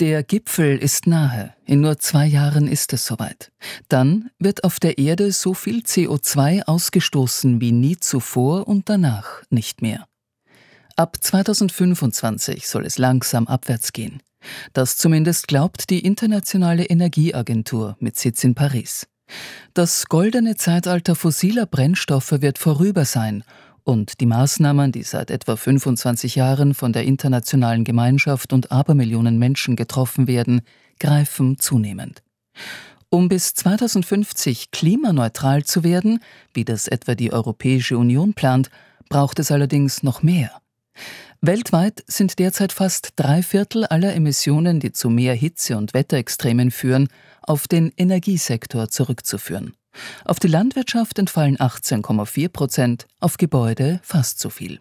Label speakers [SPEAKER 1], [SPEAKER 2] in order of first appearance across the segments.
[SPEAKER 1] Der Gipfel ist nahe. In nur zwei Jahren ist es soweit. Dann wird auf der Erde so viel CO2 ausgestoßen wie nie zuvor und danach nicht mehr. Ab 2025 soll es langsam abwärts gehen. Das zumindest glaubt die Internationale Energieagentur mit Sitz in Paris. Das goldene Zeitalter fossiler Brennstoffe wird vorüber sein und die Maßnahmen, die seit etwa 25 Jahren von der internationalen Gemeinschaft und Abermillionen Menschen getroffen werden, greifen zunehmend. Um bis 2050 klimaneutral zu werden, wie das etwa die Europäische Union plant, braucht es allerdings noch mehr. Weltweit sind derzeit fast drei Viertel aller Emissionen, die zu mehr Hitze und Wetterextremen führen, auf den Energiesektor zurückzuführen. Auf die Landwirtschaft entfallen 18,4 Prozent, auf Gebäude fast so viel.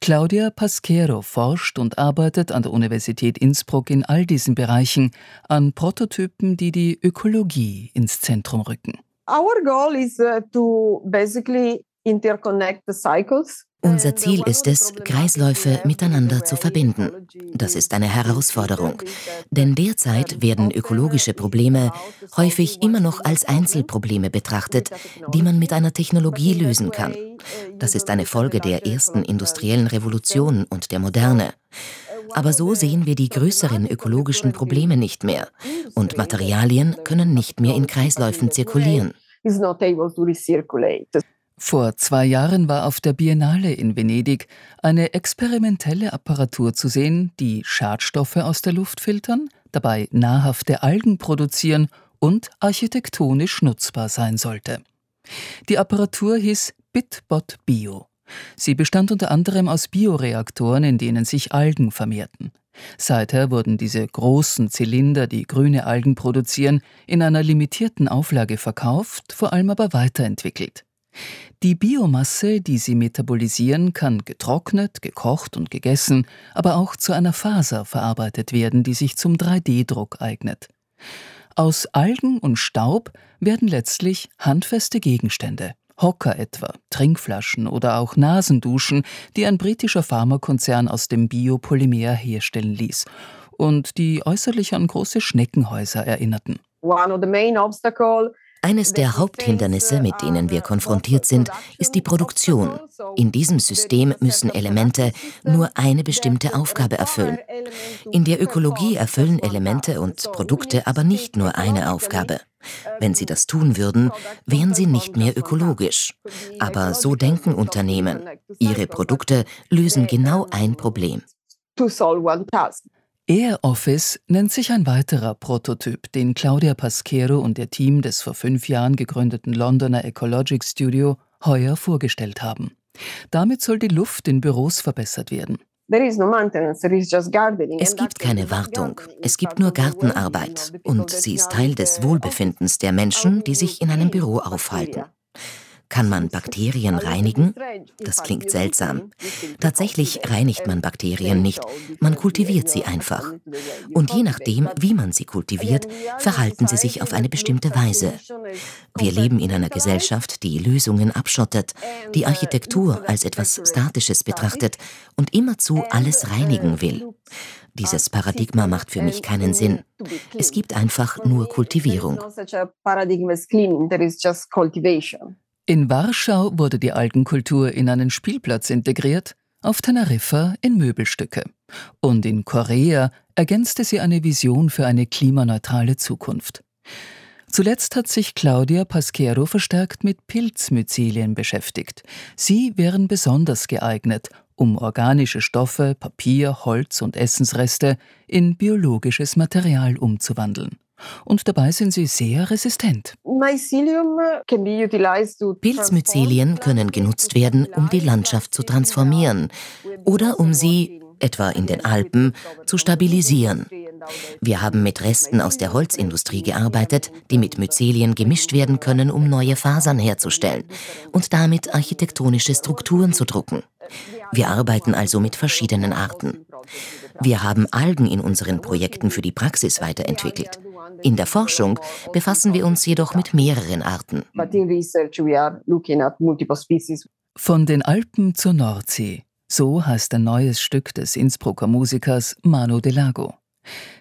[SPEAKER 1] Claudia Pasquero forscht und arbeitet an der Universität Innsbruck in all diesen Bereichen an Prototypen, die die Ökologie ins Zentrum rücken.
[SPEAKER 2] Our goal is uh, to basically interconnect the cycles
[SPEAKER 3] unser Ziel ist es, Kreisläufe miteinander zu verbinden. Das ist eine Herausforderung, denn derzeit werden ökologische Probleme häufig immer noch als Einzelprobleme betrachtet, die man mit einer Technologie lösen kann. Das ist eine Folge der ersten industriellen Revolution und der Moderne. Aber so sehen wir die größeren ökologischen Probleme nicht mehr und Materialien können nicht mehr in Kreisläufen zirkulieren.
[SPEAKER 1] Vor zwei Jahren war auf der Biennale in Venedig eine experimentelle Apparatur zu sehen, die Schadstoffe aus der Luft filtern, dabei nahrhafte Algen produzieren und architektonisch nutzbar sein sollte. Die Apparatur hieß BitBot Bio. Sie bestand unter anderem aus Bioreaktoren, in denen sich Algen vermehrten. Seither wurden diese großen Zylinder, die grüne Algen produzieren, in einer limitierten Auflage verkauft, vor allem aber weiterentwickelt. Die Biomasse, die sie metabolisieren, kann getrocknet, gekocht und gegessen, aber auch zu einer Faser verarbeitet werden, die sich zum 3D-Druck eignet. Aus Algen und Staub werden letztlich handfeste Gegenstände, Hocker etwa, Trinkflaschen oder auch Nasenduschen, die ein britischer Pharmakonzern aus dem Biopolymer herstellen ließ und die äußerlich an große Schneckenhäuser erinnerten.
[SPEAKER 3] One of the main obstacle eines der Haupthindernisse, mit denen wir konfrontiert sind, ist die Produktion. In diesem System müssen Elemente nur eine bestimmte Aufgabe erfüllen. In der Ökologie erfüllen Elemente und Produkte aber nicht nur eine Aufgabe. Wenn sie das tun würden, wären sie nicht mehr ökologisch. Aber so denken Unternehmen. Ihre Produkte lösen genau ein Problem.
[SPEAKER 1] Air Office nennt sich ein weiterer Prototyp, den Claudia Pasquero und ihr Team des vor fünf Jahren gegründeten Londoner Ecologic Studio heuer vorgestellt haben. Damit soll die Luft in Büros verbessert werden.
[SPEAKER 3] Es gibt keine Wartung, es gibt nur Gartenarbeit und sie ist Teil des Wohlbefindens der Menschen, die sich in einem Büro aufhalten. Kann man Bakterien reinigen? Das klingt seltsam. Tatsächlich reinigt man Bakterien nicht, man kultiviert sie einfach. Und je nachdem, wie man sie kultiviert, verhalten sie sich auf eine bestimmte Weise. Wir leben in einer Gesellschaft, die Lösungen abschottet, die Architektur als etwas Statisches betrachtet und immerzu alles reinigen will. Dieses Paradigma macht für mich keinen Sinn. Es gibt einfach nur Kultivierung.
[SPEAKER 1] In Warschau wurde die Algenkultur in einen Spielplatz integriert, auf Teneriffa in Möbelstücke. Und in Korea ergänzte sie eine Vision für eine klimaneutrale Zukunft. Zuletzt hat sich Claudia Pasquero verstärkt mit Pilzmyzelien beschäftigt. Sie wären besonders geeignet, um organische Stoffe, Papier, Holz und Essensreste in biologisches Material umzuwandeln und dabei sind sie sehr resistent.
[SPEAKER 3] Pilzmyzelien können genutzt werden, um die Landschaft zu transformieren oder um sie, etwa in den Alpen, zu stabilisieren. Wir haben mit Resten aus der Holzindustrie gearbeitet, die mit Myzelien gemischt werden können, um neue Fasern herzustellen und damit architektonische Strukturen zu drucken. Wir arbeiten also mit verschiedenen Arten. Wir haben Algen in unseren Projekten für die Praxis weiterentwickelt. In der Forschung befassen wir uns jedoch mit mehreren Arten.
[SPEAKER 1] Von den Alpen zur Nordsee. So heißt ein neues Stück des Innsbrucker Musikers Mano Delago.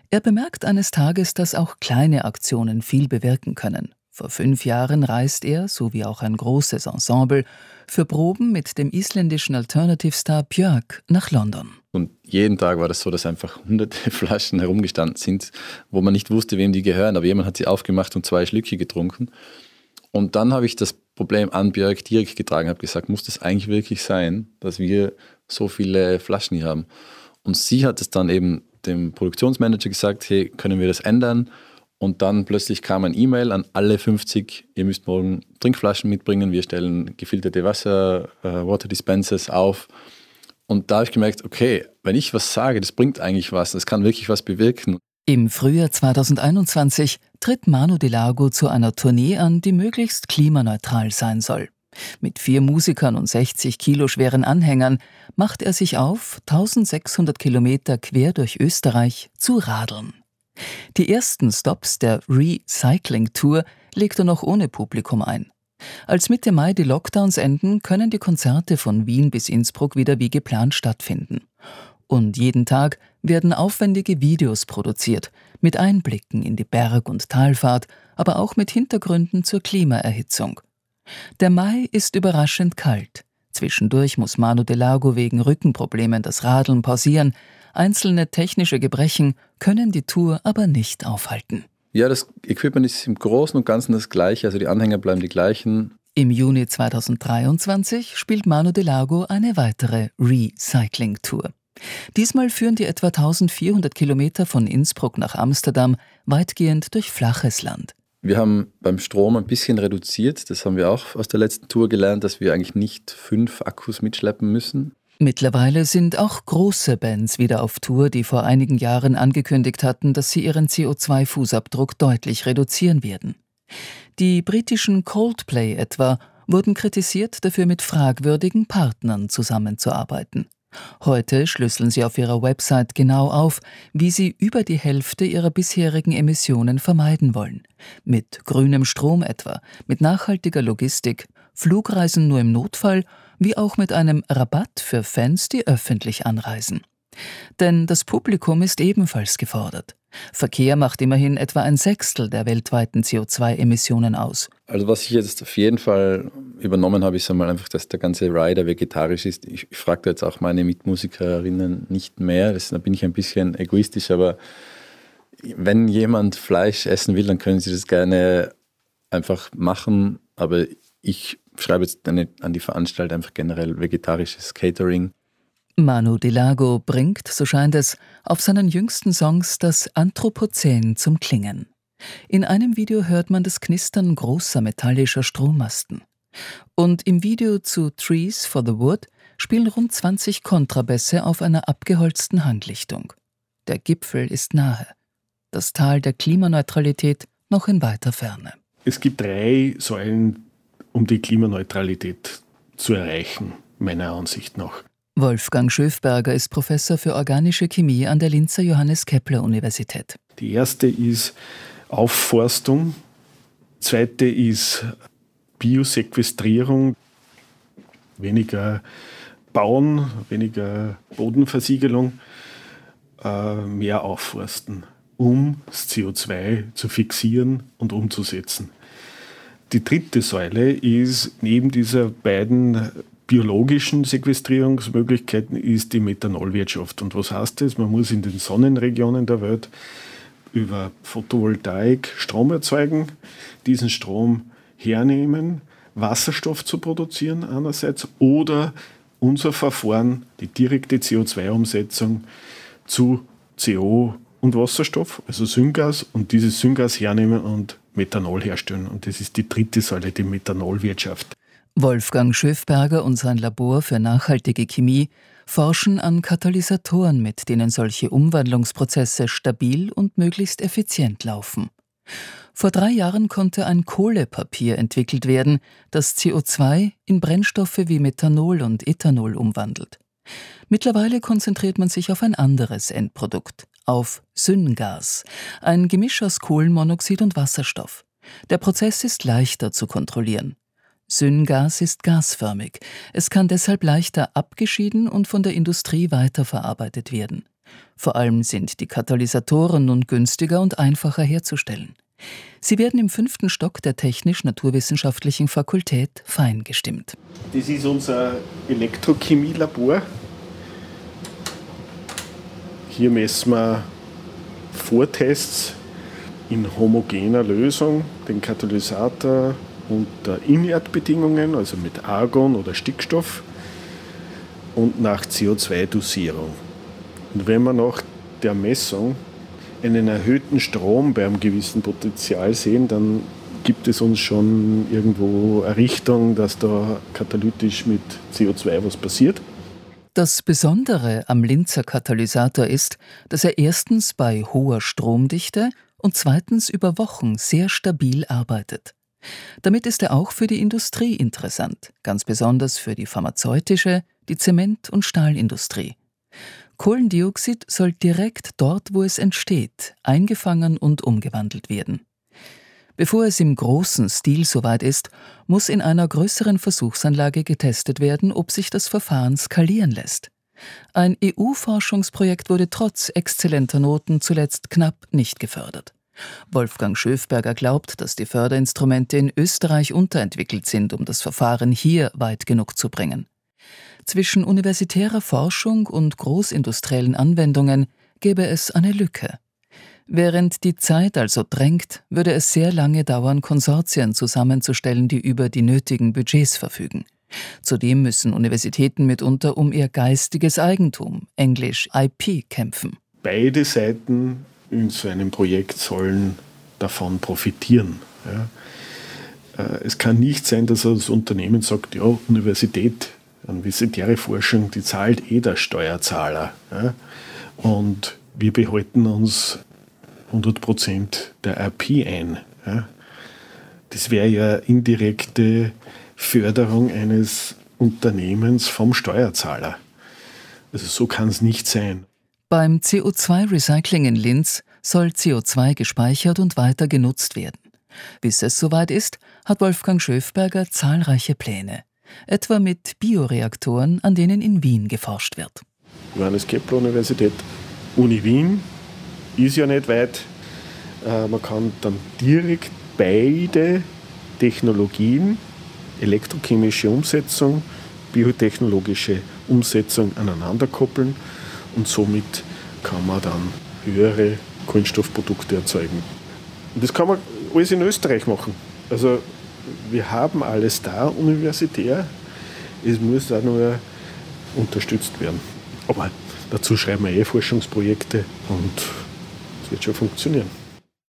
[SPEAKER 1] Er bemerkt eines Tages, dass auch kleine Aktionen viel bewirken können. Vor fünf Jahren reist er, so wie auch ein großes Ensemble, für Proben mit dem isländischen Alternative Star Björk nach London.
[SPEAKER 4] Und jeden Tag war das so, dass einfach hunderte Flaschen herumgestanden sind, wo man nicht wusste, wem die gehören, aber jemand hat sie aufgemacht und zwei Schlücke getrunken. Und dann habe ich das Problem an Björk direkt getragen, habe gesagt, muss das eigentlich wirklich sein, dass wir so viele Flaschen hier haben? Und sie hat es dann eben dem Produktionsmanager gesagt, hey, können wir das ändern? Und dann plötzlich kam ein E-Mail an alle 50, ihr müsst morgen Trinkflaschen mitbringen, wir stellen gefilterte Wasser, äh, Water Dispensers auf. Und da habe ich gemerkt, okay, wenn ich was sage, das bringt eigentlich was, das kann wirklich was bewirken.
[SPEAKER 1] Im Frühjahr 2021 tritt Manu Delago zu einer Tournee an, die möglichst klimaneutral sein soll. Mit vier Musikern und 60 Kilo schweren Anhängern macht er sich auf, 1600 Kilometer quer durch Österreich zu radeln. Die ersten Stops der Recycling Tour legt er noch ohne Publikum ein. Als Mitte Mai die Lockdowns enden, können die Konzerte von Wien bis Innsbruck wieder wie geplant stattfinden. Und jeden Tag werden aufwendige Videos produziert, mit Einblicken in die Berg- und Talfahrt, aber auch mit Hintergründen zur Klimaerhitzung. Der Mai ist überraschend kalt. Zwischendurch muss Manu Delago wegen Rückenproblemen das Radeln pausieren. Einzelne technische Gebrechen können die Tour aber nicht aufhalten.
[SPEAKER 4] Ja, das Equipment ist im Großen und Ganzen das gleiche, also die Anhänger bleiben die gleichen.
[SPEAKER 1] Im Juni 2023 spielt Manu Delago eine weitere Recycling-Tour. Diesmal führen die etwa 1400 Kilometer von Innsbruck nach Amsterdam weitgehend durch flaches Land.
[SPEAKER 4] Wir haben beim Strom ein bisschen reduziert. Das haben wir auch aus der letzten Tour gelernt, dass wir eigentlich nicht fünf Akkus mitschleppen müssen.
[SPEAKER 1] Mittlerweile sind auch große Bands wieder auf Tour, die vor einigen Jahren angekündigt hatten, dass sie ihren CO2-Fußabdruck deutlich reduzieren werden. Die britischen Coldplay etwa wurden kritisiert, dafür mit fragwürdigen Partnern zusammenzuarbeiten. Heute schlüsseln sie auf ihrer Website genau auf, wie sie über die Hälfte ihrer bisherigen Emissionen vermeiden wollen. Mit grünem Strom etwa, mit nachhaltiger Logistik, Flugreisen nur im Notfall, wie auch mit einem Rabatt für Fans, die öffentlich anreisen. Denn das Publikum ist ebenfalls gefordert. Verkehr macht immerhin etwa ein Sechstel der weltweiten CO2-Emissionen aus.
[SPEAKER 4] Also was ich jetzt auf jeden Fall übernommen habe, ist einmal einfach, dass der ganze Rider vegetarisch ist. Ich, ich frage jetzt auch meine Mitmusikerinnen nicht mehr. Das, da bin ich ein bisschen egoistisch, aber wenn jemand Fleisch essen will, dann können sie das gerne einfach machen. Aber ich schreibe jetzt an die Veranstalter einfach generell vegetarisches Catering.
[SPEAKER 1] Manu Delago bringt, so scheint es, auf seinen jüngsten Songs das Anthropozän zum Klingen. In einem Video hört man das Knistern großer metallischer Strommasten. Und im Video zu Trees for the Wood spielen rund 20 Kontrabässe auf einer abgeholzten Hanglichtung. Der Gipfel ist nahe. Das Tal der Klimaneutralität noch in weiter Ferne.
[SPEAKER 5] Es gibt drei Säulen, um die Klimaneutralität zu erreichen, meiner Ansicht nach.
[SPEAKER 1] Wolfgang Schöfberger ist Professor für organische Chemie an der Linzer Johannes Kepler Universität.
[SPEAKER 5] Die erste ist Aufforstung, zweite ist Biosequestrierung, weniger Bauen, weniger Bodenversiegelung, äh, mehr aufforsten, um das CO2 zu fixieren und umzusetzen. Die dritte Säule ist neben dieser beiden biologischen Sequestrierungsmöglichkeiten ist die Methanolwirtschaft. Und was heißt das? Man muss in den Sonnenregionen der Welt über Photovoltaik Strom erzeugen, diesen Strom hernehmen, Wasserstoff zu produzieren einerseits oder unser Verfahren, die direkte CO2-Umsetzung zu CO und Wasserstoff, also Syngas, und dieses Syngas hernehmen und Methanol herstellen. Und das ist die dritte Säule, die Methanolwirtschaft.
[SPEAKER 1] Wolfgang Schöfberger und sein Labor für nachhaltige Chemie forschen an Katalysatoren, mit denen solche Umwandlungsprozesse stabil und möglichst effizient laufen. Vor drei Jahren konnte ein Kohlepapier entwickelt werden, das CO2 in Brennstoffe wie Methanol und Ethanol umwandelt. Mittlerweile konzentriert man sich auf ein anderes Endprodukt, auf Syngas, ein Gemisch aus Kohlenmonoxid und Wasserstoff. Der Prozess ist leichter zu kontrollieren. Syngas ist gasförmig. Es kann deshalb leichter abgeschieden und von der Industrie weiterverarbeitet werden. Vor allem sind die Katalysatoren nun günstiger und einfacher herzustellen. Sie werden im fünften Stock der Technisch-Naturwissenschaftlichen Fakultät fein gestimmt.
[SPEAKER 5] Das ist unser Elektrochemielabor. Hier messen wir Vortests in homogener Lösung, den Katalysator unter Inertbedingungen, also mit Argon oder Stickstoff und nach CO2-Dosierung. Und wenn man nach der Messung einen erhöhten Strom bei einem gewissen Potenzial sehen, dann gibt es uns schon irgendwo eine Richtung, dass da katalytisch mit CO2 was passiert.
[SPEAKER 1] Das Besondere am Linzer Katalysator ist, dass er erstens bei hoher Stromdichte und zweitens über Wochen sehr stabil arbeitet. Damit ist er auch für die Industrie interessant, ganz besonders für die pharmazeutische, die Zement- und Stahlindustrie. Kohlendioxid soll direkt dort, wo es entsteht, eingefangen und umgewandelt werden. Bevor es im großen Stil soweit ist, muss in einer größeren Versuchsanlage getestet werden, ob sich das Verfahren skalieren lässt. Ein EU-Forschungsprojekt wurde trotz exzellenter Noten zuletzt knapp nicht gefördert. Wolfgang Schöfberger glaubt, dass die Förderinstrumente in Österreich unterentwickelt sind, um das Verfahren hier weit genug zu bringen. Zwischen universitärer Forschung und großindustriellen Anwendungen gäbe es eine Lücke. Während die Zeit also drängt, würde es sehr lange dauern, Konsortien zusammenzustellen, die über die nötigen Budgets verfügen. Zudem müssen Universitäten mitunter um ihr geistiges Eigentum, englisch IP, kämpfen.
[SPEAKER 5] Beide Seiten in so einem Projekt sollen davon profitieren. Ja. Äh, es kann nicht sein, dass das Unternehmen sagt, ja, Universität, universitäre Forschung, die zahlt eh der Steuerzahler. Ja. Und wir behalten uns 100 Prozent der IP ein. Ja. Das wäre ja indirekte Förderung eines Unternehmens vom Steuerzahler. Also so kann es nicht sein.
[SPEAKER 1] Beim CO2-Recycling in Linz soll CO2 gespeichert und weiter genutzt werden. Bis es soweit ist, hat Wolfgang Schöfberger zahlreiche Pläne, etwa mit Bioreaktoren, an denen in Wien geforscht wird.
[SPEAKER 5] Johannes Kepler Universität, Uni Wien, ist ja nicht weit. Äh, man kann dann direkt beide Technologien, elektrochemische Umsetzung, biotechnologische Umsetzung aneinander koppeln und somit kann man dann höhere Kohlenstoffprodukte erzeugen. Und das kann man alles in Österreich machen. Also wir haben alles da universitär. Es muss auch nur unterstützt werden. Aber dazu schreiben wir eh Forschungsprojekte und es wird schon funktionieren.